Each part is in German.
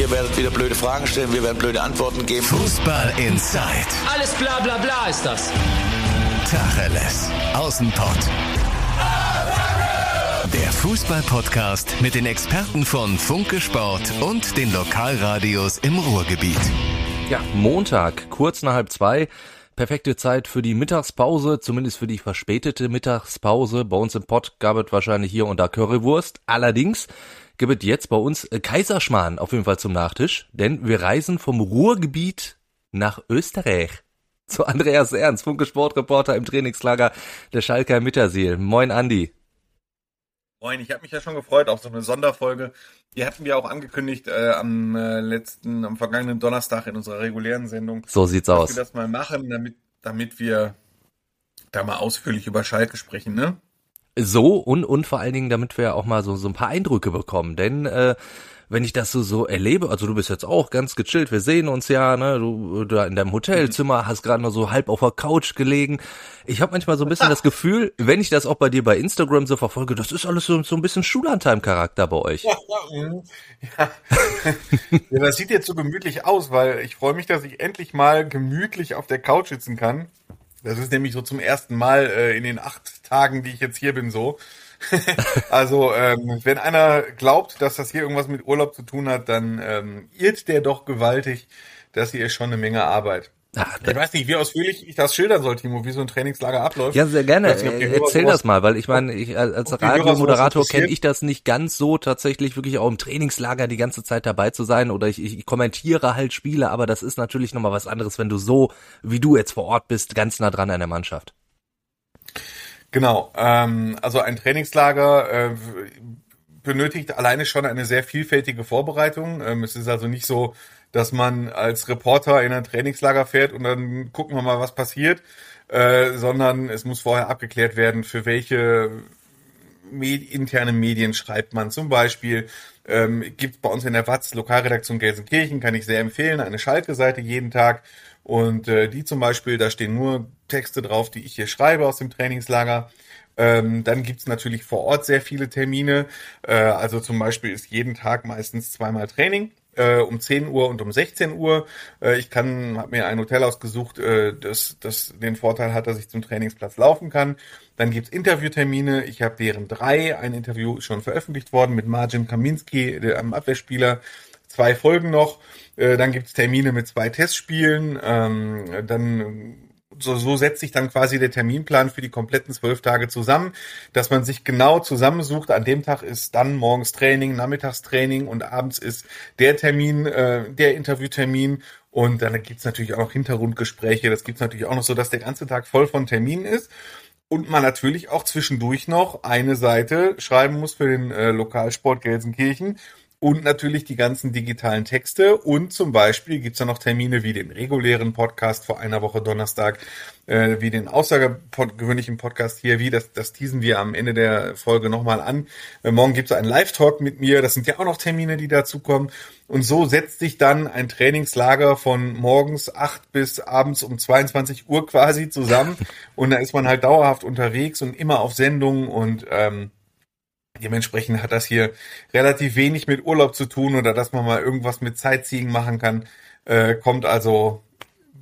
Ihr werdet wieder blöde Fragen stellen, wir werden blöde Antworten geben. Fußball Inside. Alles bla bla bla ist das. Tacheles. Außenpott. Der Fußball-Podcast mit den Experten von Funke Sport und den Lokalradios im Ruhrgebiet. Ja, Montag, kurz nach halb zwei. Perfekte Zeit für die Mittagspause, zumindest für die verspätete Mittagspause. Bei uns im Pott gab es wahrscheinlich hier und da Currywurst. Allerdings gibt es jetzt bei uns äh, Kaiserschmarrn auf jeden Fall zum Nachtisch, denn wir reisen vom Ruhrgebiet nach Österreich. Zu Andreas Ernst, Funke Sportreporter im Trainingslager der Schalker Mittersiel. Moin Andi. Moin, ich habe mich ja schon gefreut auf so eine Sonderfolge. Die hatten wir auch angekündigt äh, am äh, letzten, am vergangenen Donnerstag in unserer regulären Sendung. So sieht's dass aus. wir das mal machen, damit, damit wir da mal ausführlich über Schalke sprechen, ne? So und, und vor allen Dingen, damit wir auch mal so, so ein paar Eindrücke bekommen. Denn äh, wenn ich das so, so erlebe, also du bist jetzt auch ganz gechillt, wir sehen uns ja, ne, du da in deinem Hotelzimmer hast gerade noch so halb auf der Couch gelegen. Ich habe manchmal so ein bisschen das Gefühl, wenn ich das auch bei dir bei Instagram so verfolge, das ist alles so, so ein bisschen Schullandheim-Charakter bei euch. Ja, ja. ja, das sieht jetzt so gemütlich aus, weil ich freue mich, dass ich endlich mal gemütlich auf der Couch sitzen kann. Das ist nämlich so zum ersten Mal äh, in den acht Tagen, die ich jetzt hier bin, so. also, ähm, wenn einer glaubt, dass das hier irgendwas mit Urlaub zu tun hat, dann ähm, irrt der doch gewaltig. Das hier ist schon eine Menge Arbeit. Ach, Ich weiß nicht, wie ausführlich ich das schildern soll, Timo, wie so ein Trainingslager abläuft. Ja, sehr gerne. Nicht, Äh, Erzähl das mal, weil ich meine, ich als Radiomoderator kenne ich das nicht ganz so tatsächlich wirklich auch im Trainingslager die ganze Zeit dabei zu sein oder ich, ich kommentiere halt Spiele, aber das ist natürlich nochmal was anderes, wenn du so, wie du jetzt vor Ort bist, ganz nah dran an der Mannschaft. Genau, ähm, also ein Trainingslager äh, benötigt alleine schon eine sehr vielfältige Vorbereitung. Ähm, es ist also nicht so, dass man als Reporter in ein Trainingslager fährt und dann gucken wir mal, was passiert, äh, sondern es muss vorher abgeklärt werden, für welche med interne Medien schreibt man. Zum Beispiel ähm, gibt bei uns in der WAZ Lokalredaktion Gelsenkirchen, kann ich sehr empfehlen, eine Schalke-Seite jeden Tag. Und äh, die zum Beispiel, da stehen nur Texte drauf, die ich hier schreibe aus dem Trainingslager. Ähm, dann gibt's natürlich vor Ort sehr viele Termine. Äh, also zum Beispiel ist jeden Tag meistens zweimal Training äh, um 10 Uhr und um 16 Uhr. Äh, ich kann, habe mir ein Hotel ausgesucht, äh, das, das den Vorteil hat, dass ich zum Trainingsplatz laufen kann. Dann gibt's Interviewtermine. Ich habe deren drei. Ein Interview ist schon veröffentlicht worden mit Marcin Kaminski, am Abwehrspieler. Zwei Folgen noch. Äh, dann gibt's Termine mit zwei Testspielen. Ähm, dann so, so setzt sich dann quasi der Terminplan für die kompletten zwölf Tage zusammen, dass man sich genau zusammensucht. An dem Tag ist dann morgens Training, Nachmittagstraining und abends ist der Termin, äh, der Interviewtermin. Und dann gibt's natürlich auch noch Hintergrundgespräche. Das gibt's natürlich auch noch so, dass der ganze Tag voll von Terminen ist. Und man natürlich auch zwischendurch noch eine Seite schreiben muss für den äh, Lokalsport Gelsenkirchen und natürlich die ganzen digitalen Texte. Und zum Beispiel gibt's da noch Termine wie den regulären Podcast vor einer Woche Donnerstag, äh, wie den außergewöhnlichen Podcast hier, wie das, das teasen wir am Ende der Folge nochmal an. Äh, morgen gibt's einen Live-Talk mit mir. Das sind ja auch noch Termine, die dazukommen. Und so setzt sich dann ein Trainingslager von morgens acht bis abends um 22 Uhr quasi zusammen. Und da ist man halt dauerhaft unterwegs und immer auf Sendung und ähm, Dementsprechend hat das hier relativ wenig mit Urlaub zu tun oder dass man mal irgendwas mit Sightseeing machen kann. Äh, kommt also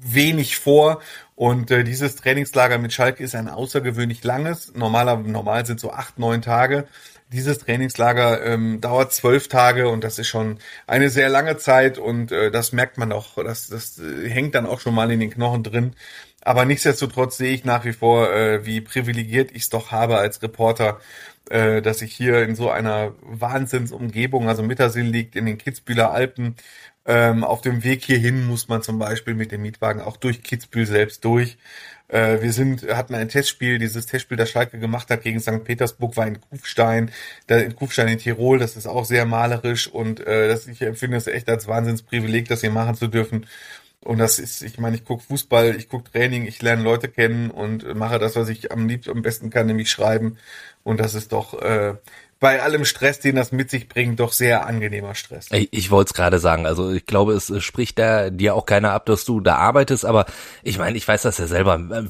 wenig vor. Und äh, dieses Trainingslager mit Schalke ist ein außergewöhnlich langes. Normaler, normal sind so acht, neun Tage. Dieses Trainingslager ähm, dauert zwölf Tage und das ist schon eine sehr lange Zeit und äh, das merkt man auch, das, das äh, hängt dann auch schon mal in den Knochen drin. Aber nichtsdestotrotz sehe ich nach wie vor, äh, wie privilegiert ich es doch habe als Reporter, äh, dass ich hier in so einer Wahnsinnsumgebung, also Mittersill liegt in den Kitzbüheler Alpen, ähm, auf dem Weg hierhin muss man zum Beispiel mit dem Mietwagen auch durch Kitzbühel selbst durch. Äh, wir sind, hatten ein Testspiel, dieses Testspiel, das Schalke gemacht hat gegen St. Petersburg, war in Kufstein, da in Kufstein in Tirol, das ist auch sehr malerisch und äh, das, ich empfinde es echt als Wahnsinnsprivileg, das hier machen zu dürfen. Und das ist, ich meine, ich gucke Fußball, ich gucke Training, ich lerne Leute kennen und mache das, was ich am liebsten, am besten kann, nämlich schreiben. Und das ist doch äh, bei allem Stress, den das mit sich bringt, doch sehr angenehmer Stress. Ich, ich wollte es gerade sagen, also ich glaube, es spricht da dir auch keiner ab, dass du da arbeitest, aber ich meine, ich weiß das ja selber.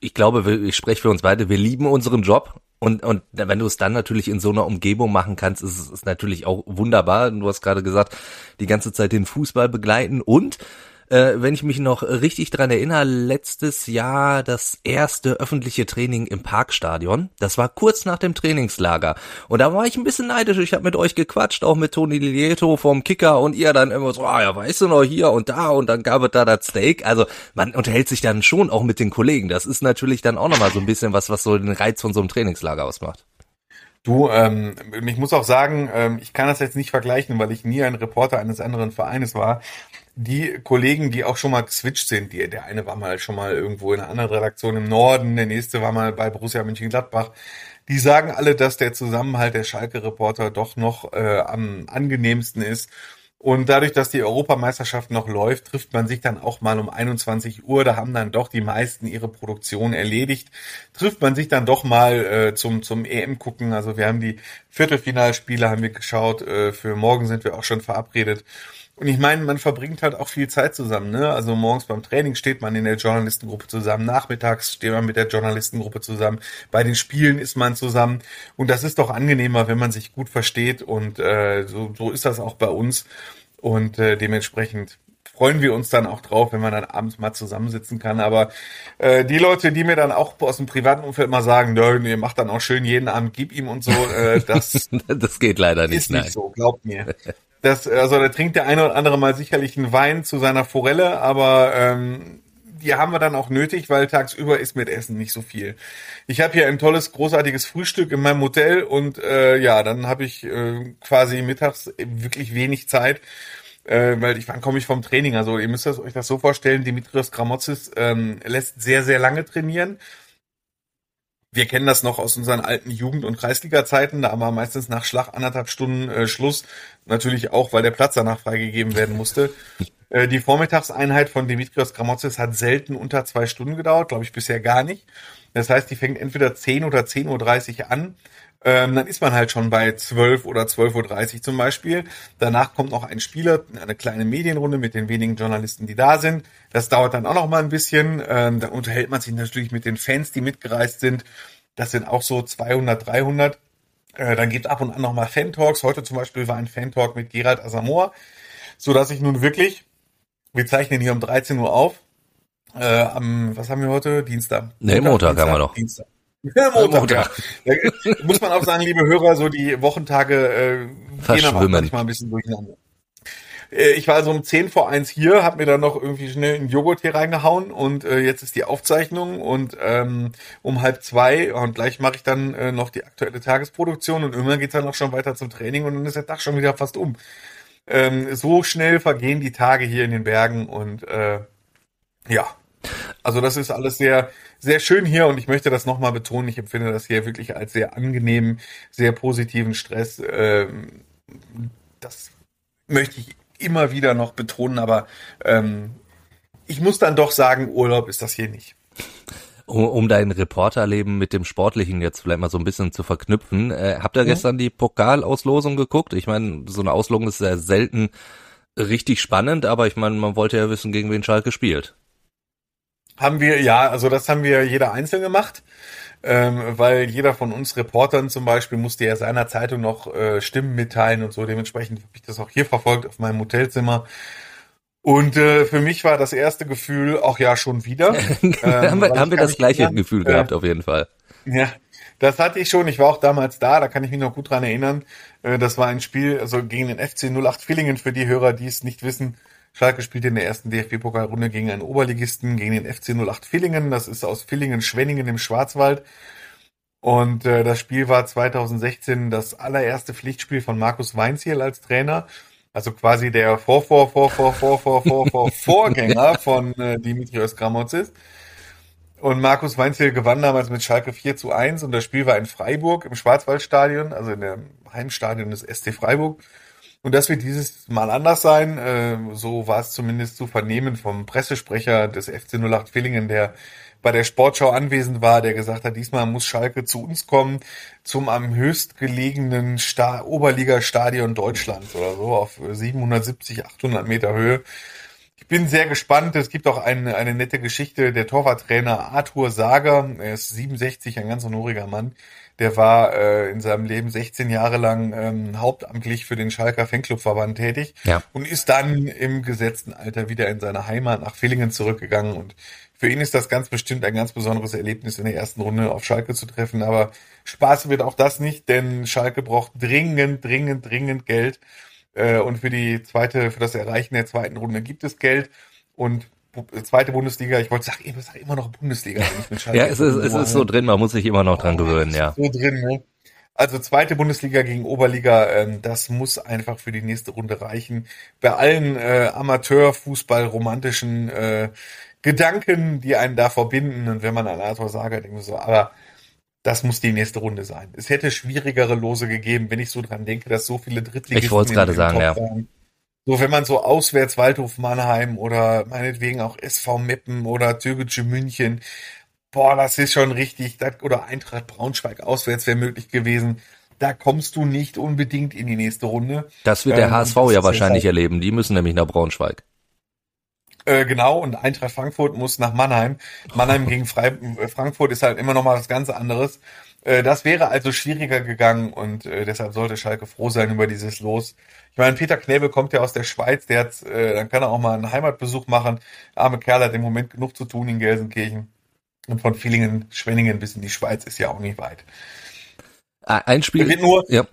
Ich glaube, ich spreche für uns beide, wir lieben unseren Job. Und, und wenn du es dann natürlich in so einer Umgebung machen kannst, ist es natürlich auch wunderbar. Du hast gerade gesagt, die ganze Zeit den Fußball begleiten und äh, wenn ich mich noch richtig dran erinnere, letztes Jahr das erste öffentliche Training im Parkstadion. Das war kurz nach dem Trainingslager. Und da war ich ein bisschen neidisch. Ich habe mit euch gequatscht, auch mit Toni Lilieto vom Kicker und ihr dann immer so, ah ja, weißt du noch, hier und da und dann gab es da das Steak. Also man unterhält sich dann schon auch mit den Kollegen. Das ist natürlich dann auch nochmal so ein bisschen was, was so den Reiz von so einem Trainingslager ausmacht. Du, ähm, ich muss auch sagen, ähm, ich kann das jetzt nicht vergleichen, weil ich nie ein Reporter eines anderen Vereines war die Kollegen, die auch schon mal geswitcht sind, die, der eine war mal schon mal irgendwo in einer anderen Redaktion im Norden, der nächste war mal bei Borussia Mönchengladbach, die sagen alle, dass der Zusammenhalt der Schalke-Reporter doch noch äh, am angenehmsten ist. Und dadurch, dass die Europameisterschaft noch läuft, trifft man sich dann auch mal um 21 Uhr. Da haben dann doch die meisten ihre Produktion erledigt. Trifft man sich dann doch mal äh, zum, zum EM gucken. Also wir haben die Viertelfinalspiele haben wir geschaut. Äh, für morgen sind wir auch schon verabredet. Und ich meine, man verbringt halt auch viel Zeit zusammen. Ne? Also morgens beim Training steht man in der Journalistengruppe zusammen, nachmittags steht man mit der Journalistengruppe zusammen, bei den Spielen ist man zusammen. Und das ist doch angenehmer, wenn man sich gut versteht. Und äh, so, so ist das auch bei uns. Und äh, dementsprechend freuen wir uns dann auch drauf, wenn man dann abends mal zusammensitzen kann. Aber äh, die Leute, die mir dann auch aus dem privaten Umfeld mal sagen, nö, ihr macht dann auch schön jeden Abend, gib ihm und so, äh, das, das geht leider nicht. Ist nicht nein. so, glaubt mir. Das, also da trinkt der eine oder andere mal sicherlich einen Wein zu seiner Forelle, aber ähm, die haben wir dann auch nötig, weil tagsüber ist mit Essen nicht so viel. Ich habe hier ein tolles, großartiges Frühstück in meinem Hotel und äh, ja, dann habe ich äh, quasi mittags wirklich wenig Zeit, äh, weil ich wann komme ich vom Training? Also ihr müsst euch das so vorstellen, Dimitrios Gramotzis ähm, lässt sehr, sehr lange trainieren wir kennen das noch aus unseren alten Jugend- und Kreisliga-Zeiten. Da war meistens nach Schlag anderthalb Stunden äh, Schluss. Natürlich auch, weil der Platz danach freigegeben werden musste. Äh, die Vormittagseinheit von Dimitrios Gramotzes hat selten unter zwei Stunden gedauert, glaube ich bisher gar nicht. Das heißt, die fängt entweder 10 oder 10.30 Uhr an ähm, dann ist man halt schon bei 12 oder 12.30 Uhr zum Beispiel. Danach kommt noch ein Spieler, eine kleine Medienrunde mit den wenigen Journalisten, die da sind. Das dauert dann auch noch mal ein bisschen. Ähm, da unterhält man sich natürlich mit den Fans, die mitgereist sind. Das sind auch so 200, 300. Äh, dann gibt ab und an noch mal Fan-Talks. Heute zum Beispiel war ein Fan-Talk mit Gerald Asamoah, so dass ich nun wirklich, wir zeichnen hier um 13 Uhr auf, äh, am, was haben wir heute? Dienstag. Nee, Montag, Montag haben wir noch. Dienstag. Montag. Ja. muss man auch sagen, liebe Hörer, so die Wochentage äh, gehen manchmal ein bisschen durcheinander. Äh, ich war also um 10 vor 1 hier, habe mir dann noch irgendwie schnell einen Joghurt hier reingehauen und äh, jetzt ist die Aufzeichnung und ähm, um halb zwei und gleich mache ich dann äh, noch die aktuelle Tagesproduktion und irgendwann geht's dann auch schon weiter zum Training und dann ist der Tag schon wieder fast um. Ähm, so schnell vergehen die Tage hier in den Bergen und äh, ja, also das ist alles sehr, sehr schön hier und ich möchte das nochmal betonen. Ich empfinde das hier wirklich als sehr angenehmen, sehr positiven Stress. Ähm, das möchte ich immer wieder noch betonen, aber ähm, ich muss dann doch sagen, Urlaub ist das hier nicht. Um, um dein Reporterleben mit dem Sportlichen jetzt vielleicht mal so ein bisschen zu verknüpfen. Äh, habt ihr mhm. gestern die Pokalauslosung geguckt? Ich meine, so eine Auslosung ist sehr selten richtig spannend, aber ich meine, man wollte ja wissen, gegen wen Schalke spielt. Haben wir, ja, also das haben wir jeder einzeln gemacht, ähm, weil jeder von uns Reportern zum Beispiel musste ja seiner Zeitung noch äh, Stimmen mitteilen und so. Dementsprechend habe ich das auch hier verfolgt auf meinem Hotelzimmer. Und äh, für mich war das erste Gefühl, auch ja schon wieder. ähm, haben wir, haben wir das gleiche Gefühl gehabt, äh, auf jeden Fall. Ja, das hatte ich schon. Ich war auch damals da, da kann ich mich noch gut dran erinnern. Äh, das war ein Spiel also gegen den FC 08 Villingen für die Hörer, die es nicht wissen. Schalke spielte in der ersten DFB-Pokalrunde gegen einen Oberligisten, gegen den FC 08 Villingen. Das ist aus Villingen-Schwenningen im Schwarzwald. Und äh, das Spiel war 2016 das allererste Pflichtspiel von Markus Weinziel als Trainer. Also quasi der Vor-Vor-Vor-Vor-Vor-Vor-Vor-Vorgänger von Dimitrios Gramotzis. Und Markus Weinziel gewann damals mit Schalke 4 zu 1 und das Spiel war in Freiburg im Schwarzwaldstadion, also in dem Heimstadion des SC Freiburg. Und das wird dieses Mal anders sein. Äh, so war es zumindest zu vernehmen vom Pressesprecher des FC 08 Villingen, der bei der Sportschau anwesend war, der gesagt hat, diesmal muss Schalke zu uns kommen, zum am höchstgelegenen Sta Oberliga-Stadion Deutschlands oder so, auf 770, 800 Meter Höhe. Ich bin sehr gespannt. Es gibt auch eine, eine nette Geschichte. Der Torwarttrainer Arthur Sager, er ist 67, ein ganz honoriger Mann. Der war äh, in seinem Leben 16 Jahre lang ähm, hauptamtlich für den Schalker Fanclubverband tätig ja. und ist dann im gesetzten Alter wieder in seine Heimat nach Villingen zurückgegangen. Und für ihn ist das ganz bestimmt ein ganz besonderes Erlebnis, in der ersten Runde auf Schalke zu treffen. Aber Spaß wird auch das nicht, denn Schalke braucht dringend, dringend, dringend Geld. Äh, und für die zweite, für das Erreichen der zweiten Runde gibt es Geld. Und zweite Bundesliga, ich wollte sagen, ich sage immer noch Bundesliga, wenn ich mit Schalke Ja, es ist, es ist so drin, man muss sich immer noch dran oh, gewöhnen, ja. So drin, ne? Also zweite Bundesliga gegen Oberliga, ähm, das muss einfach für die nächste Runde reichen. Bei allen äh, Amateurfußball-romantischen äh, Gedanken, die einen da verbinden, und wenn man an Arthur Sager denkt, so, aber das muss die nächste Runde sein. Es hätte schwierigere Lose gegeben, wenn ich so dran denke, dass so viele Drittligisten Ich wollte es gerade sagen, ja. Waren. So, wenn man so auswärts Waldhof Mannheim oder meinetwegen auch SV Meppen oder Türkische München, boah, das ist schon richtig, das, oder Eintracht Braunschweig auswärts wäre möglich gewesen. Da kommst du nicht unbedingt in die nächste Runde. Das wird der ähm, HSV ja wahrscheinlich halt, erleben. Die müssen nämlich nach Braunschweig. Äh, genau, und Eintracht Frankfurt muss nach Mannheim. Mannheim gegen Fre äh, Frankfurt ist halt immer noch mal was ganz anderes. Äh, das wäre also schwieriger gegangen und äh, deshalb sollte Schalke froh sein über dieses Los. Ich meine, Peter Knebel kommt ja aus der Schweiz, der hat, äh, dann kann er auch mal einen Heimatbesuch machen. Der arme Kerl hat im Moment genug zu tun in Gelsenkirchen. Und von Villingen, Schwenningen bis in die Schweiz ist ja auch nicht weit. Ein Spiel. Wird nur, ja.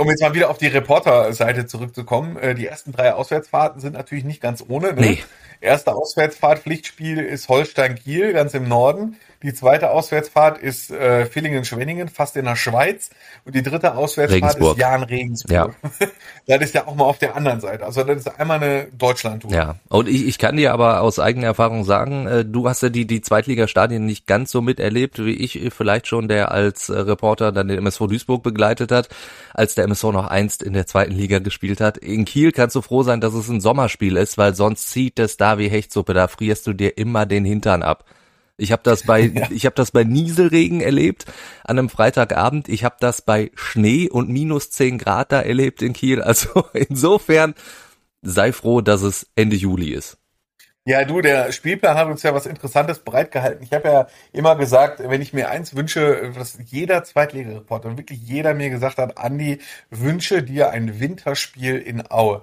Um jetzt mal wieder auf die Reporter-Seite zurückzukommen, äh, die ersten drei Auswärtsfahrten sind natürlich nicht ganz ohne. Ne? Nee. Erste Auswärtsfahrt, Pflichtspiel ist Holstein-Kiel, ganz im Norden. Die zweite Auswärtsfahrt ist äh, Villingen-Schwenningen, fast in der Schweiz. Und die dritte Auswärtsfahrt Regensburg. ist Jahn-Regensburg. Ja. das ist ja auch mal auf der anderen Seite. Also das ist einmal eine Deutschland-Tour. Ja, und ich, ich kann dir aber aus eigener Erfahrung sagen, äh, du hast ja die, die Zweitligastadien nicht ganz so miterlebt, wie ich vielleicht schon, der als äh, Reporter dann den MSV Duisburg begleitet hat, als der MSV noch einst in der zweiten Liga gespielt hat. In Kiel kannst du froh sein, dass es ein Sommerspiel ist, weil sonst zieht es da wie Hechtsuppe, da frierst du dir immer den Hintern ab. Ich habe das bei ja. ich habe das bei Nieselregen erlebt an einem Freitagabend. Ich habe das bei Schnee und minus zehn Grad da erlebt in Kiel. Also insofern sei froh, dass es Ende Juli ist. Ja, du, der Spielplan hat uns ja was Interessantes bereitgehalten. Ich habe ja immer gesagt, wenn ich mir eins wünsche, was jeder Zweitligareporter, wirklich jeder mir gesagt hat, Andi, wünsche dir ein Winterspiel in Aue.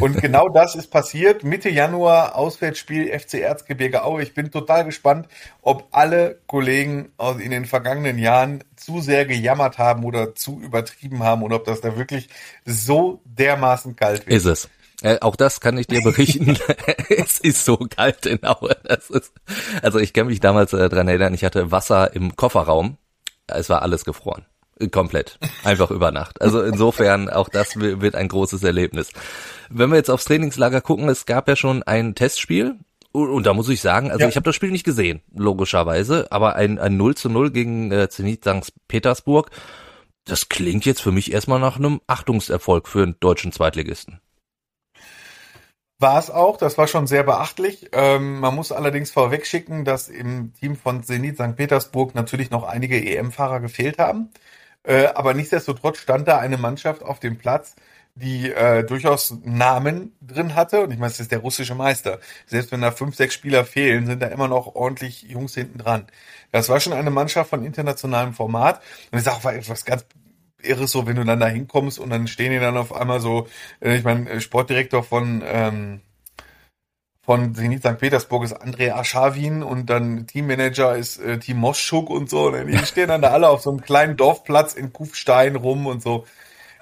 Und genau das ist passiert. Mitte Januar Auswärtsspiel FC Erzgebirge Aue. Ich bin total gespannt, ob alle Kollegen in den vergangenen Jahren zu sehr gejammert haben oder zu übertrieben haben und ob das da wirklich so dermaßen kalt wird. Ist es. Äh, auch das kann ich dir berichten. es ist so kalt in Aue. Ist, also ich kann mich damals äh, dran erinnern, ich hatte Wasser im Kofferraum. Es war alles gefroren. Komplett. Einfach über Nacht. Also insofern, auch das wird ein großes Erlebnis. Wenn wir jetzt aufs Trainingslager gucken, es gab ja schon ein Testspiel. Und da muss ich sagen, also ja. ich habe das Spiel nicht gesehen, logischerweise, aber ein, ein 0 zu 0 gegen äh, Zenit St. Petersburg, das klingt jetzt für mich erstmal nach einem Achtungserfolg für einen deutschen Zweitligisten. War es auch, das war schon sehr beachtlich. Ähm, man muss allerdings vorweg schicken, dass im Team von Zenit St. Petersburg natürlich noch einige EM-Fahrer gefehlt haben. Äh, aber nichtsdestotrotz stand da eine Mannschaft auf dem Platz, die äh, durchaus Namen drin hatte. Und ich meine, es ist der russische Meister. Selbst wenn da fünf, sechs Spieler fehlen, sind da immer noch ordentlich Jungs hinten dran. Das war schon eine Mannschaft von internationalem Format. Und ich sage, war etwas ganz Irres so, wenn du dann da hinkommst und dann stehen die dann auf einmal so, äh, ich meine, Sportdirektor von ähm, von Zenit St. Petersburg ist Andrei Aschawin und dann Teammanager ist äh, Team Moschuk und so. Und die stehen dann da alle auf so einem kleinen Dorfplatz in Kufstein rum und so.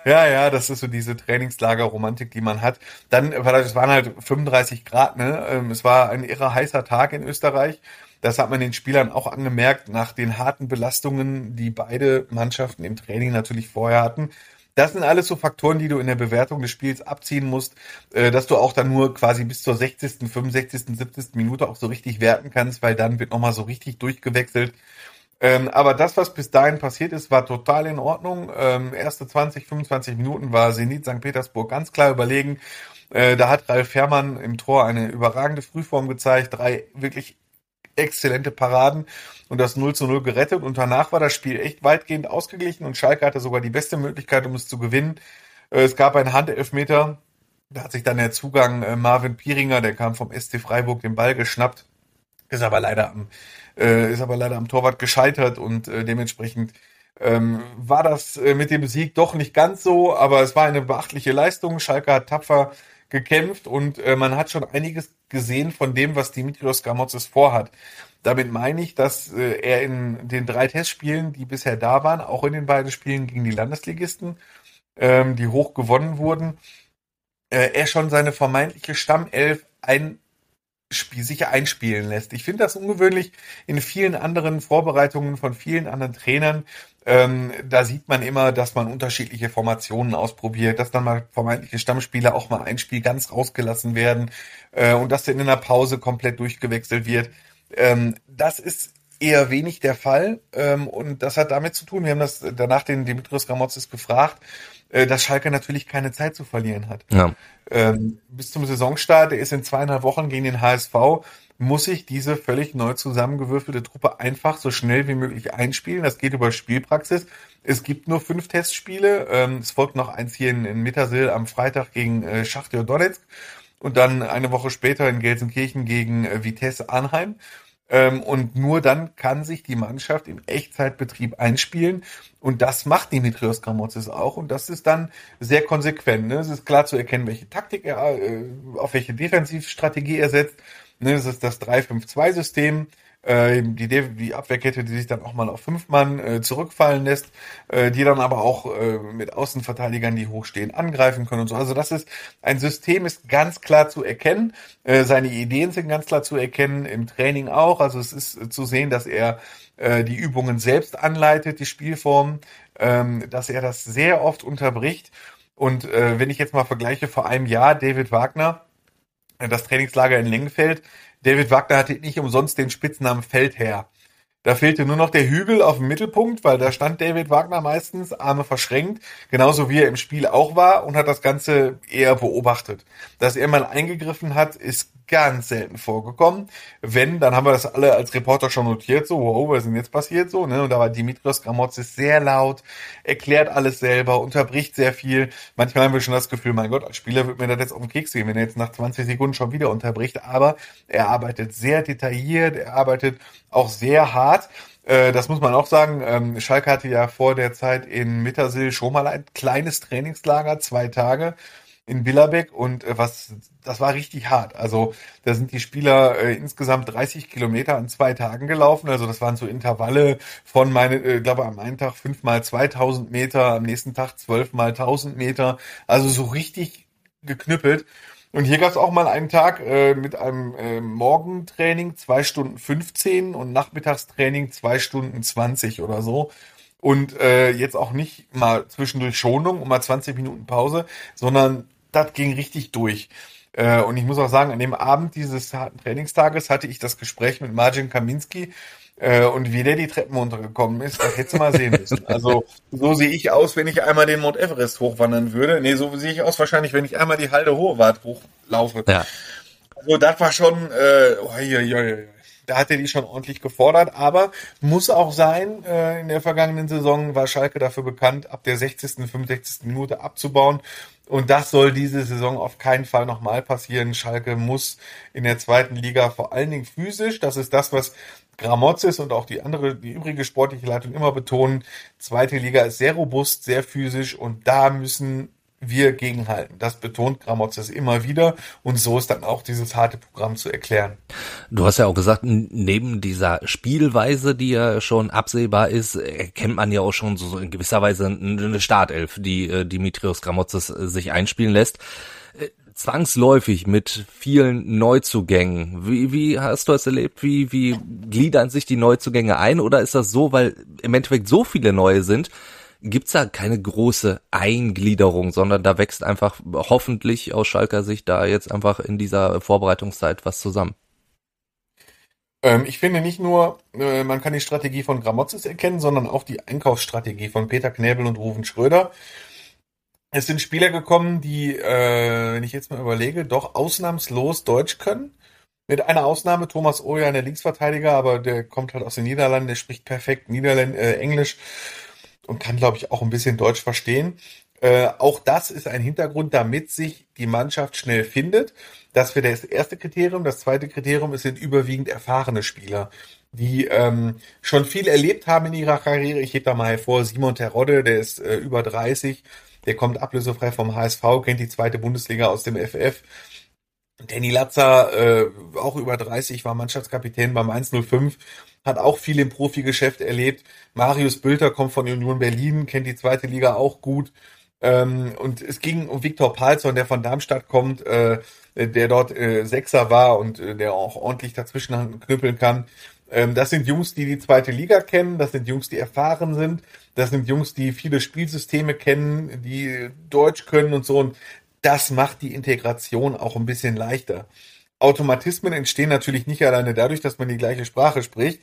Ja, ja, das ist so diese Trainingslager-Romantik, die man hat. Dann, es waren halt 35 Grad, ne? Ähm, es war ein irre heißer Tag in Österreich. Das hat man den Spielern auch angemerkt nach den harten Belastungen, die beide Mannschaften im Training natürlich vorher hatten. Das sind alles so Faktoren, die du in der Bewertung des Spiels abziehen musst, äh, dass du auch dann nur quasi bis zur 60., 65., 70. Minute auch so richtig werten kannst, weil dann wird nochmal so richtig durchgewechselt. Ähm, aber das, was bis dahin passiert ist, war total in Ordnung. Ähm, erste 20, 25 Minuten war Zenit St. Petersburg ganz klar überlegen. Äh, da hat Ralf Fährmann im Tor eine überragende Frühform gezeigt, drei wirklich exzellente Paraden und das 0 zu 0 gerettet. Und danach war das Spiel echt weitgehend ausgeglichen und Schalke hatte sogar die beste Möglichkeit, um es zu gewinnen. Äh, es gab einen Handelfmeter Da hat sich dann der Zugang äh, Marvin Pieringer, der kam vom SC Freiburg, den Ball geschnappt, ist aber leider am, äh, ist aber leider am Torwart gescheitert und dementsprechend ähm, war das mit dem Sieg doch nicht ganz so, aber es war eine beachtliche Leistung. Schalke hat tapfer gekämpft und äh, man hat schon einiges gesehen von dem, was Dimitrios Gramotzes vorhat. Damit meine ich, dass äh, er in den drei Testspielen, die bisher da waren, auch in den beiden Spielen gegen die Landesligisten, ähm, die hoch gewonnen wurden, äh, er schon seine vermeintliche Stammelf ein Spiel, sicher einspielen lässt. Ich finde das ungewöhnlich in vielen anderen Vorbereitungen von vielen anderen Trainern. Ähm, da sieht man immer, dass man unterschiedliche Formationen ausprobiert, dass dann mal vermeintliche Stammspieler auch mal ein Spiel ganz rausgelassen werden äh, und dass dann in der Pause komplett durchgewechselt wird. Ähm, das ist eher wenig der Fall ähm, und das hat damit zu tun, wir haben das danach den Dimitrios Gramotzes gefragt, äh, dass Schalke natürlich keine Zeit zu verlieren hat. Ja. Ähm, bis zum Saisonstart, der ist in zweieinhalb Wochen gegen den HSV, muss sich diese völlig neu zusammengewürfelte Truppe einfach so schnell wie möglich einspielen. Das geht über Spielpraxis. Es gibt nur fünf Testspiele. Ähm, es folgt noch eins hier in, in Mittersill am Freitag gegen äh, Schachtjo Donetsk und dann eine Woche später in Gelsenkirchen gegen äh, Vitesse Arnheim. Ähm, und nur dann kann sich die Mannschaft im Echtzeitbetrieb einspielen. Und das macht Dimitrios Gramotzes auch. Und das ist dann sehr konsequent. Ne? Es ist klar zu erkennen, welche Taktik er, äh, auf welche Defensivstrategie er setzt. Ne? Das ist das 3-5-2-System äh, die, die Abwehrkette, die sich dann auch mal auf fünf Mann äh, zurückfallen lässt, äh, die dann aber auch äh, mit Außenverteidigern, die hochstehen, angreifen können und so. Also das ist ein System, ist ganz klar zu erkennen. Äh, seine Ideen sind ganz klar zu erkennen, im Training auch. Also es ist äh, zu sehen, dass er äh, die Übungen selbst anleitet, die Spielformen, ähm, dass er das sehr oft unterbricht. Und äh, wenn ich jetzt mal vergleiche vor einem Jahr David Wagner, äh, das Trainingslager in Lengenfeld, David Wagner hatte nicht umsonst den Spitznamen Feldherr. Da fehlte nur noch der Hügel auf dem Mittelpunkt, weil da stand David Wagner meistens, Arme verschränkt, genauso wie er im Spiel auch war und hat das Ganze eher beobachtet. Dass er mal eingegriffen hat, ist ganz selten vorgekommen. Wenn, dann haben wir das alle als Reporter schon notiert, so, wow, was ist denn jetzt passiert so, ne? Und da war Dimitrios Gramotzis sehr laut, erklärt alles selber, unterbricht sehr viel. Manchmal haben wir schon das Gefühl, mein Gott, als Spieler wird mir das jetzt auf den Keks gehen, wenn er jetzt nach 20 Sekunden schon wieder unterbricht. Aber er arbeitet sehr detailliert, er arbeitet auch sehr hart äh, das muss man auch sagen. Ähm, Schalke hatte ja vor der Zeit in Mittersill schon mal ein kleines Trainingslager, zwei Tage in Billerbeck und äh, was das war richtig hart. Also da sind die Spieler äh, insgesamt 30 Kilometer an zwei Tagen gelaufen. Also das waren so Intervalle von meine, äh, glaube am einen Tag fünf mal 2000 Meter, am nächsten Tag zwölf mal 1000 Meter. Also so richtig geknüppelt. Und hier gab es auch mal einen Tag äh, mit einem äh, Morgentraining zwei Stunden 15 und Nachmittagstraining zwei Stunden 20 oder so und äh, jetzt auch nicht mal zwischendurch Schonung und mal 20 Minuten Pause, sondern das ging richtig durch. Äh, und ich muss auch sagen, an dem Abend dieses harten Trainingstages hatte ich das Gespräch mit Marcin Kaminski. Äh, und wie der die Treppen runtergekommen ist, das hättest du mal sehen müssen. Also so sehe ich aus, wenn ich einmal den Mount Everest hochwandern würde. Nee, so sehe ich aus wahrscheinlich, wenn ich einmal die Halde Hohewart hochlaufe. Ja. Also das war schon, äh, ja, ja, ja da hat er die schon ordentlich gefordert, aber muss auch sein, äh, in der vergangenen Saison war Schalke dafür bekannt, ab der 60., 65. Minute abzubauen. Und das soll diese Saison auf keinen Fall nochmal passieren. Schalke muss in der zweiten Liga vor allen Dingen physisch, das ist das, was Gramozis und auch die andere, die übrige sportliche Leitung immer betonen. Zweite Liga ist sehr robust, sehr physisch und da müssen wir gegenhalten. Das betont Gramozis immer wieder und so ist dann auch dieses harte Programm zu erklären. Du hast ja auch gesagt, neben dieser Spielweise, die ja schon absehbar ist, erkennt man ja auch schon so in gewisser Weise eine Startelf, die äh, Dimitrios Gramozis äh, sich einspielen lässt äh, zwangsläufig mit vielen Neuzugängen. Wie, wie hast du es erlebt? Wie, wie gliedern sich die Neuzugänge ein? Oder ist das so, weil im Endeffekt so viele neue sind, gibt's da keine große Eingliederung, sondern da wächst einfach hoffentlich aus Schalker Sicht da jetzt einfach in dieser Vorbereitungszeit was zusammen. Ähm, ich finde nicht nur, äh, man kann die Strategie von Gramozis erkennen, sondern auch die Einkaufsstrategie von Peter Knäbel und Ruven Schröder. Es sind Spieler gekommen, die, äh, wenn ich jetzt mal überlege, doch ausnahmslos Deutsch können. Mit einer Ausnahme, Thomas Oja, der Linksverteidiger, aber der kommt halt aus den Niederlanden, der spricht perfekt Niederländ äh, Englisch und kann, glaube ich, auch ein bisschen Deutsch verstehen. Äh, auch das ist ein Hintergrund, damit sich die Mannschaft schnell findet. Das wäre das erste Kriterium. Das zweite Kriterium, es sind überwiegend erfahrene Spieler, die ähm, schon viel erlebt haben in ihrer Karriere. Ich hebe da mal hervor, Simon Terodde, der ist äh, über 30, der kommt ablösefrei vom HSV, kennt die zweite Bundesliga aus dem FF. Danny Latzer, äh, auch über 30, war Mannschaftskapitän beim 105, hat auch viel im Profigeschäft erlebt. Marius Bülter kommt von Union Berlin, kennt die zweite Liga auch gut. Ähm, und es ging um Viktor Palzon, der von Darmstadt kommt, äh, der dort äh, Sechser war und äh, der auch ordentlich dazwischen knüppeln kann. Ähm, das sind Jungs, die die zweite Liga kennen, das sind Jungs, die erfahren sind, das sind Jungs, die viele Spielsysteme kennen, die Deutsch können und so. Und das macht die Integration auch ein bisschen leichter. Automatismen entstehen natürlich nicht alleine dadurch, dass man die gleiche Sprache spricht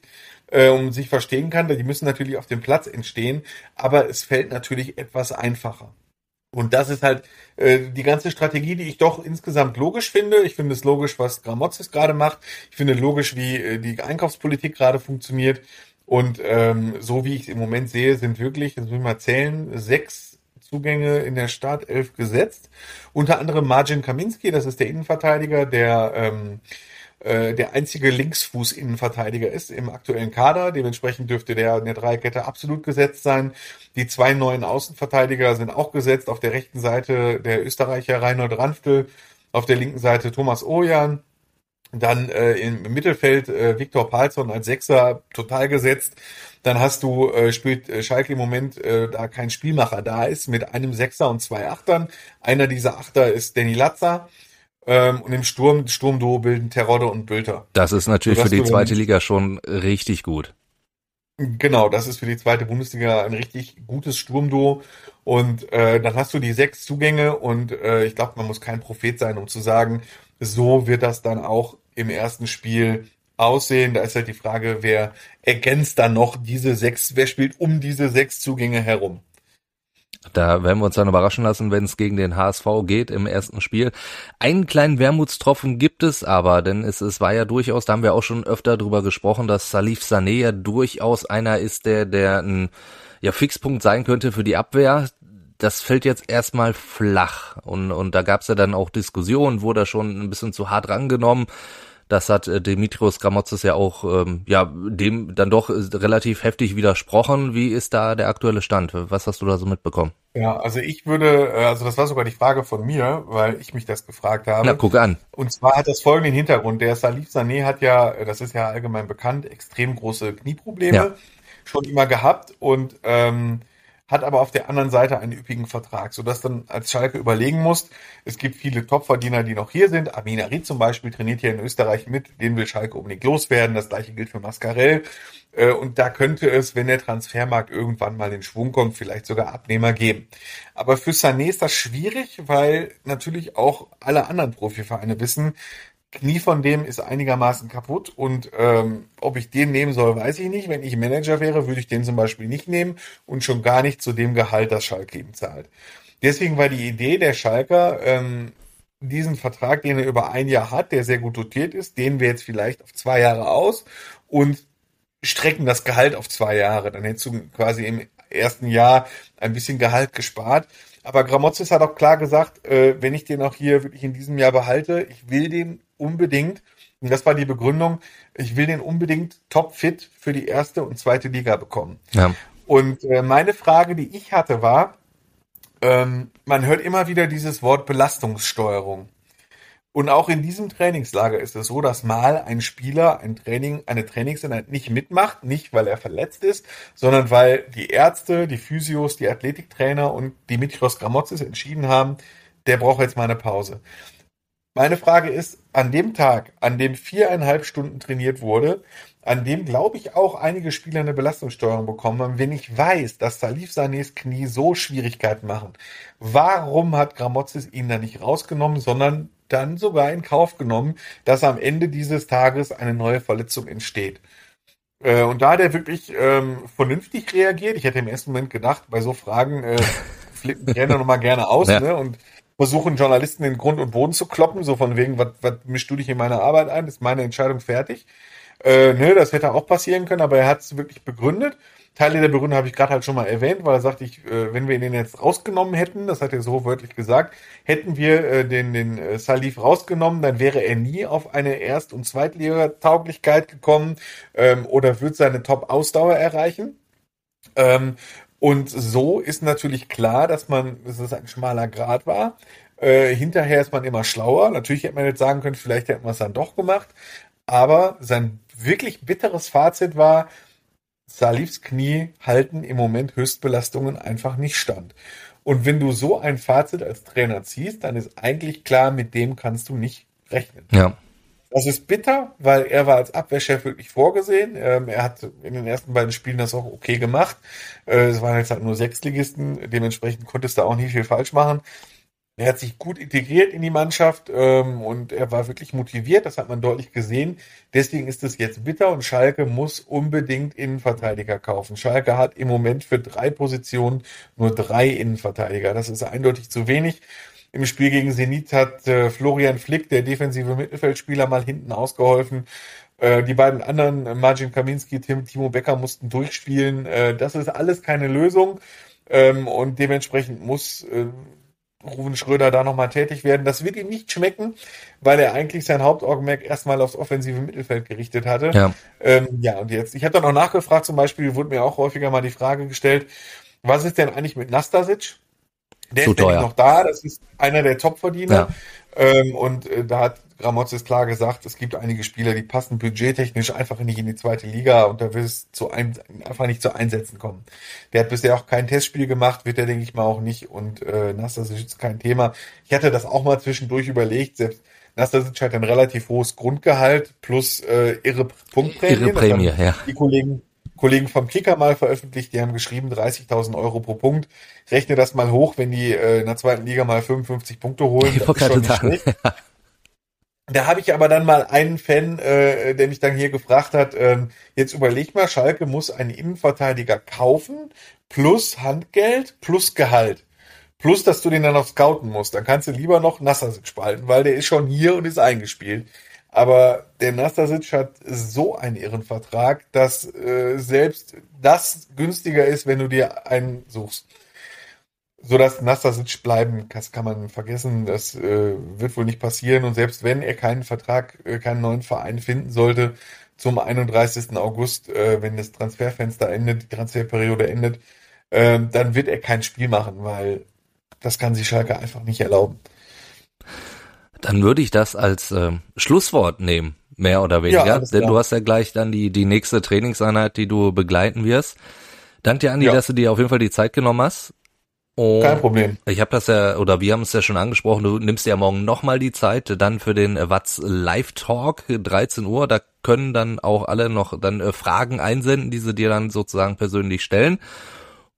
äh, und sich verstehen kann. Die müssen natürlich auf dem Platz entstehen, aber es fällt natürlich etwas einfacher. Und das ist halt äh, die ganze Strategie, die ich doch insgesamt logisch finde. Ich finde es logisch, was Gramozis gerade macht. Ich finde logisch, wie äh, die Einkaufspolitik gerade funktioniert. Und ähm, so wie ich es im Moment sehe, sind wirklich, jetzt müssen wir mal zählen, sechs Zugänge in der Startelf gesetzt. Unter anderem Marcin Kaminski, das ist der Innenverteidiger, der ähm, äh, der einzige Linksfuß-Innenverteidiger ist im aktuellen Kader. Dementsprechend dürfte der in der Dreikette absolut gesetzt sein. Die zwei neuen Außenverteidiger sind auch gesetzt. Auf der rechten Seite der Österreicher Reinhold Ranftl, auf der linken Seite Thomas Ojan. Dann äh, im Mittelfeld äh, Viktor Palzon als Sechser total gesetzt. Dann hast du, äh, spielt äh, Schalke im Moment, äh, da kein Spielmacher da ist, mit einem Sechser und zwei Achtern. Einer dieser Achter ist Danny Latzer. Ähm, und im Sturm, Sturmduo bilden Terodde und Bülter. Das ist natürlich für die zweite Liga schon richtig gut. Genau, das ist für die zweite Bundesliga ein richtig gutes Sturmduo. Und äh, dann hast du die sechs Zugänge und äh, ich glaube, man muss kein Prophet sein, um zu sagen, so wird das dann auch im ersten Spiel aussehen. Da ist halt die Frage, wer ergänzt dann noch diese sechs, wer spielt um diese sechs Zugänge herum? Da werden wir uns dann überraschen lassen, wenn es gegen den HSV geht im ersten Spiel. Einen kleinen Wermutstropfen gibt es aber, denn es, es war ja durchaus, da haben wir auch schon öfter drüber gesprochen, dass Salif Sané ja durchaus einer ist, der, der ein ja, Fixpunkt sein könnte für die Abwehr. Das fällt jetzt erstmal flach. Und, und da gab es ja dann auch Diskussionen, wurde schon ein bisschen zu hart rangenommen. Das hat äh, Dimitrios Gramotzes ja auch ähm, ja dem dann doch äh, relativ heftig widersprochen. Wie ist da der aktuelle Stand? Was hast du da so mitbekommen? Ja, also ich würde, äh, also das war sogar die Frage von mir, weil ich mich das gefragt habe. Na, guck an. Und zwar hat das folgenden Hintergrund. Der Salif Sané hat ja, das ist ja allgemein bekannt, extrem große Knieprobleme ja. schon immer gehabt und ähm, hat aber auf der anderen Seite einen üppigen Vertrag, sodass dann als Schalke überlegen muss, es gibt viele Topverdiener, die noch hier sind. Amin Ari zum Beispiel trainiert hier in Österreich mit, den will Schalke unbedingt loswerden. Das gleiche gilt für Mascarell. Äh, und da könnte es, wenn der Transfermarkt irgendwann mal in Schwung kommt, vielleicht sogar Abnehmer geben. Aber für Sané ist das schwierig, weil natürlich auch alle anderen Profivereine wissen, Knie von dem ist einigermaßen kaputt und ähm, ob ich den nehmen soll, weiß ich nicht. Wenn ich Manager wäre, würde ich den zum Beispiel nicht nehmen und schon gar nicht zu dem Gehalt, das Schalke ihm zahlt. Deswegen war die Idee der Schalker, ähm, diesen Vertrag, den er über ein Jahr hat, der sehr gut dotiert ist, den wir jetzt vielleicht auf zwei Jahre aus und strecken das Gehalt auf zwei Jahre. Dann hättest du quasi im ersten Jahr ein bisschen Gehalt gespart. Aber Gramozis hat auch klar gesagt, äh, wenn ich den auch hier wirklich in diesem Jahr behalte, ich will den unbedingt, und das war die Begründung, ich will den unbedingt topfit für die erste und zweite Liga bekommen. Ja. Und äh, meine Frage, die ich hatte, war, ähm, man hört immer wieder dieses Wort Belastungssteuerung. Und auch in diesem Trainingslager ist es so, dass mal ein Spieler ein Training, eine Trainingseinheit nicht mitmacht, nicht weil er verletzt ist, sondern weil die Ärzte, die Physios, die Athletiktrainer und Dimitrios Gramotzis entschieden haben, der braucht jetzt mal eine Pause. Meine Frage ist, an dem Tag, an dem viereinhalb Stunden trainiert wurde, an dem, glaube ich, auch einige Spieler eine Belastungssteuerung bekommen haben, wenn ich weiß, dass Salif Sanés Knie so Schwierigkeiten machen, warum hat Gramozis ihn da nicht rausgenommen, sondern dann sogar in Kauf genommen, dass am Ende dieses Tages eine neue Verletzung entsteht? Äh, und da hat er wirklich ähm, vernünftig reagiert. Ich hätte im ersten Moment gedacht, bei so Fragen äh, flippen Trainer nochmal gerne aus ja. ne? und versuchen Journalisten in Grund und Boden zu kloppen, so von wegen, was, was mischst du dich in meine Arbeit ein, ist meine Entscheidung fertig. Äh, ne, das hätte auch passieren können, aber er hat es wirklich begründet. Teile der Begründung habe ich gerade halt schon mal erwähnt, weil er sagt, ich, äh, wenn wir ihn jetzt rausgenommen hätten, das hat er so wörtlich gesagt, hätten wir äh, den, den äh, Salif rausgenommen, dann wäre er nie auf eine Erst- und Zweitliga-Tauglichkeit gekommen ähm, oder wird seine Top-Ausdauer erreichen. Ähm, und so ist natürlich klar, dass man, dass es ein schmaler Grad war. Äh, hinterher ist man immer schlauer. Natürlich hätte man jetzt sagen können, vielleicht hätten wir es dann doch gemacht. Aber sein wirklich bitteres Fazit war, Salifs Knie halten im Moment Höchstbelastungen einfach nicht stand. Und wenn du so ein Fazit als Trainer ziehst, dann ist eigentlich klar, mit dem kannst du nicht rechnen. Ja. Das ist bitter, weil er war als Abwehrchef wirklich vorgesehen. Ähm, er hat in den ersten beiden Spielen das auch okay gemacht. Äh, es waren jetzt halt nur Sechsligisten, dementsprechend konntest du auch nicht viel falsch machen. Er hat sich gut integriert in die Mannschaft ähm, und er war wirklich motiviert, das hat man deutlich gesehen. Deswegen ist es jetzt bitter und Schalke muss unbedingt Innenverteidiger kaufen. Schalke hat im Moment für drei Positionen nur drei Innenverteidiger. Das ist eindeutig zu wenig. Im Spiel gegen Zenit hat äh, Florian Flick, der defensive Mittelfeldspieler, mal hinten ausgeholfen. Äh, die beiden anderen, äh, Marcin Kaminski, Tim, Timo Becker, mussten durchspielen. Äh, das ist alles keine Lösung. Ähm, und dementsprechend muss äh, Ruven Schröder da nochmal tätig werden. Das wird ihm nicht schmecken, weil er eigentlich sein Hauptaugenmerk erstmal aufs offensive Mittelfeld gerichtet hatte. Ja, ähm, ja und jetzt, ich habe dann auch nachgefragt, zum Beispiel wurde mir auch häufiger mal die Frage gestellt, was ist denn eigentlich mit Nastasic? Der Zu ist teuer. noch da, das ist einer der Topverdiener. Ja. Ähm, und äh, da hat Gramozis klar gesagt, es gibt einige Spieler, die passen budgettechnisch einfach nicht in die zweite Liga und da wird es zu ein, einfach nicht zu Einsätzen kommen. Der hat bisher auch kein Testspiel gemacht, wird er, denke ich mal, auch nicht. Und äh, Nastasic ist kein Thema. Ich hatte das auch mal zwischendurch überlegt, selbst Nastasic hat ein relativ hohes Grundgehalt plus äh, ihre Punktprämie. Ihre Prämie, Das haben ja. Die Kollegen, Kollegen vom Kicker mal veröffentlicht, die haben geschrieben 30.000 Euro pro Punkt. Rechne das mal hoch, wenn die äh, in der zweiten Liga mal 55 Punkte holen. Ich das ist schon nicht schlecht. Da habe ich aber dann mal einen Fan, äh, der mich dann hier gefragt hat, ähm, jetzt überleg mal, Schalke muss einen Innenverteidiger kaufen, plus Handgeld, plus Gehalt. Plus, dass du den dann noch scouten musst. Dann kannst du lieber noch Nassasic spalten, weil der ist schon hier und ist eingespielt. Aber der Nastasic hat so einen Ehrenvertrag, dass äh, selbst das günstiger ist, wenn du dir einen suchst. So dass Nastasic bleiben, das kann man vergessen, das äh, wird wohl nicht passieren. Und selbst wenn er keinen Vertrag, äh, keinen neuen Verein finden sollte, zum 31. August, äh, wenn das Transferfenster endet, die Transferperiode endet, äh, dann wird er kein Spiel machen, weil das kann sich Schalke einfach nicht erlauben. Dann würde ich das als ähm, Schlusswort nehmen, mehr oder weniger. Ja, Denn du hast ja gleich dann die, die nächste Trainingseinheit, die du begleiten wirst. Danke dir, Andi, Ja. dass du dir auf jeden Fall die Zeit genommen hast. Und Kein Problem. Ich habe das ja, oder wir haben es ja schon angesprochen, du nimmst ja morgen nochmal die Zeit, dann für den äh, Watz Live Talk, 13 Uhr, da können dann auch alle noch dann äh, Fragen einsenden, die sie dir dann sozusagen persönlich stellen.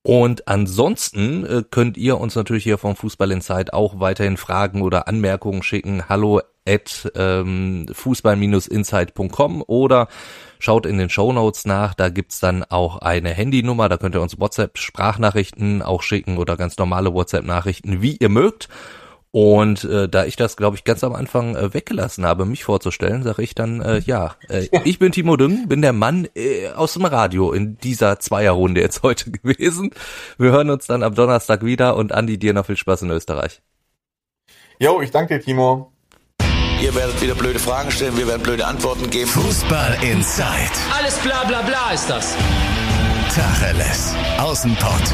Und ansonsten äh, könnt ihr uns natürlich hier vom Fußball Insight auch weiterhin Fragen oder Anmerkungen schicken. Hallo at ähm, fußball-insight.com oder schaut in den Shownotes nach, da gibt's dann auch eine Handynummer, da könnt ihr uns WhatsApp-Sprachnachrichten auch schicken oder ganz normale WhatsApp-Nachrichten, wie ihr mögt. Und äh, da ich das, glaube ich, ganz am Anfang äh, weggelassen habe, mich vorzustellen, sage ich dann, äh, ja, äh, ich bin Timo Düng, bin der Mann äh, aus dem Radio in dieser Zweierrunde jetzt heute gewesen. Wir hören uns dann am Donnerstag wieder und Andi, dir noch viel Spaß in Österreich. Jo, ich danke dir, Timo. Ihr werdet wieder blöde Fragen stellen, wir werden blöde Antworten geben. Fußball Inside. Alles bla bla bla ist das. Tacheles. Außenpott.